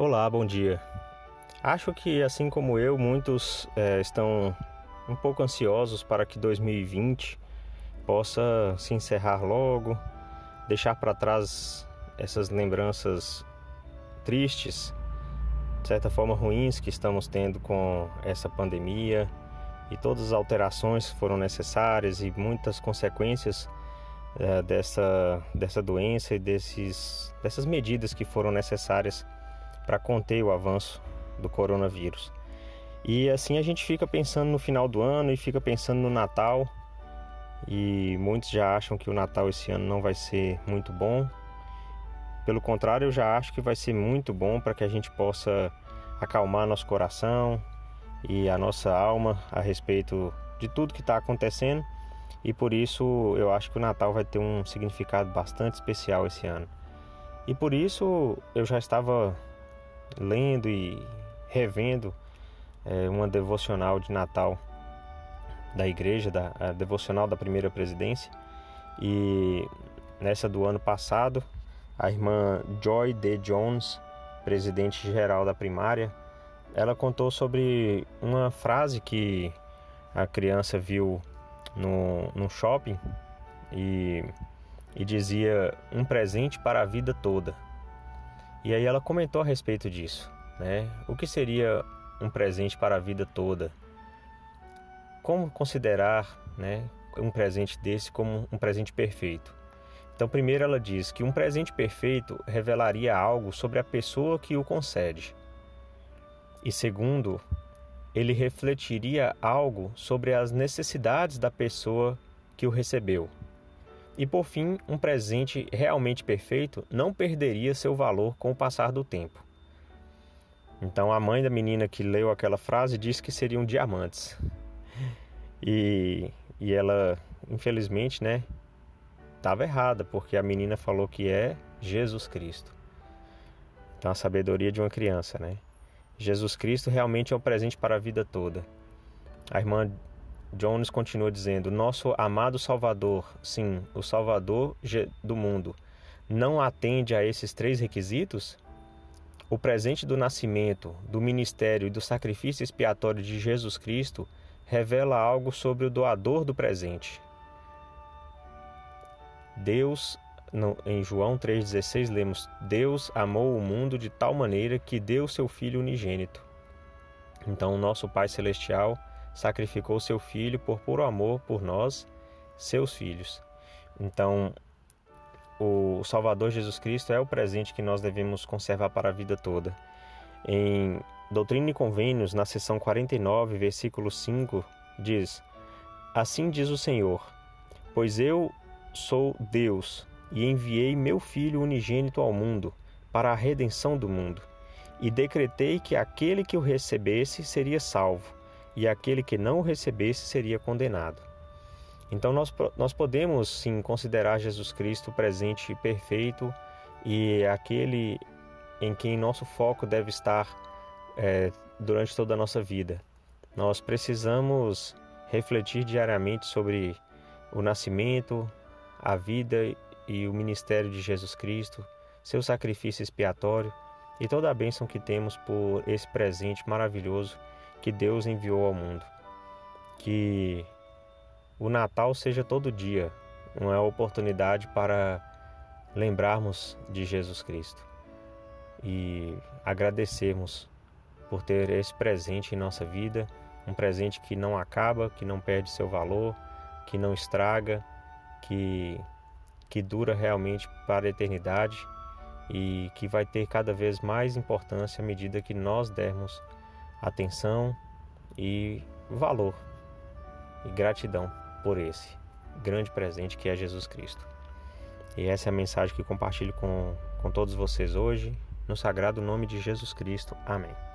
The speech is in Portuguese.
Olá, bom dia. Acho que, assim como eu, muitos é, estão um pouco ansiosos para que 2020 possa se encerrar logo, deixar para trás essas lembranças tristes, de certa forma ruins que estamos tendo com essa pandemia e todas as alterações que foram necessárias e muitas consequências é, dessa, dessa doença e desses, dessas medidas que foram necessárias para conter o avanço do coronavírus. E assim a gente fica pensando no final do ano e fica pensando no Natal. E muitos já acham que o Natal esse ano não vai ser muito bom. Pelo contrário, eu já acho que vai ser muito bom para que a gente possa acalmar nosso coração e a nossa alma a respeito de tudo que está acontecendo. E por isso eu acho que o Natal vai ter um significado bastante especial esse ano. E por isso eu já estava lendo e revendo é, uma devocional de Natal da igreja, da a devocional da primeira presidência. E nessa do ano passado, a irmã Joy D. Jones, presidente geral da primária, ela contou sobre uma frase que a criança viu no, no shopping e, e dizia um presente para a vida toda. E aí ela comentou a respeito disso, né? O que seria um presente para a vida toda? Como considerar, né, um presente desse como um presente perfeito? Então, primeiro ela diz que um presente perfeito revelaria algo sobre a pessoa que o concede. E segundo, ele refletiria algo sobre as necessidades da pessoa que o recebeu. E por fim, um presente realmente perfeito não perderia seu valor com o passar do tempo. Então a mãe da menina que leu aquela frase disse que seriam diamantes. E, e ela, infelizmente, né, estava errada, porque a menina falou que é Jesus Cristo. Então a sabedoria de uma criança, né? Jesus Cristo realmente é um presente para a vida toda. A irmã Jones continua dizendo: Nosso amado Salvador, sim, o Salvador do mundo, não atende a esses três requisitos? O presente do nascimento, do ministério e do sacrifício expiatório de Jesus Cristo revela algo sobre o doador do presente. Deus, em João 3,16, lemos: Deus amou o mundo de tal maneira que deu seu Filho unigênito. Então, nosso Pai Celestial sacrificou seu filho por puro amor por nós, seus filhos. Então, o Salvador Jesus Cristo é o presente que nós devemos conservar para a vida toda. Em Doutrina e Convênios, na seção 49, versículo 5, diz: Assim diz o Senhor: Pois eu sou Deus e enviei meu Filho unigênito ao mundo para a redenção do mundo, e decretei que aquele que o recebesse seria salvo e aquele que não o recebesse seria condenado. Então nós, nós podemos sim considerar Jesus Cristo presente e perfeito e aquele em quem nosso foco deve estar é, durante toda a nossa vida. Nós precisamos refletir diariamente sobre o nascimento, a vida e o ministério de Jesus Cristo, seu sacrifício expiatório e toda a bênção que temos por esse presente maravilhoso que Deus enviou ao mundo. Que o Natal seja todo dia uma oportunidade para lembrarmos de Jesus Cristo e agradecermos por ter esse presente em nossa vida, um presente que não acaba, que não perde seu valor, que não estraga, que que dura realmente para a eternidade e que vai ter cada vez mais importância à medida que nós dermos atenção e valor e gratidão por esse grande presente que é Jesus Cristo. E essa é a mensagem que compartilho com, com todos vocês hoje, no sagrado nome de Jesus Cristo. Amém.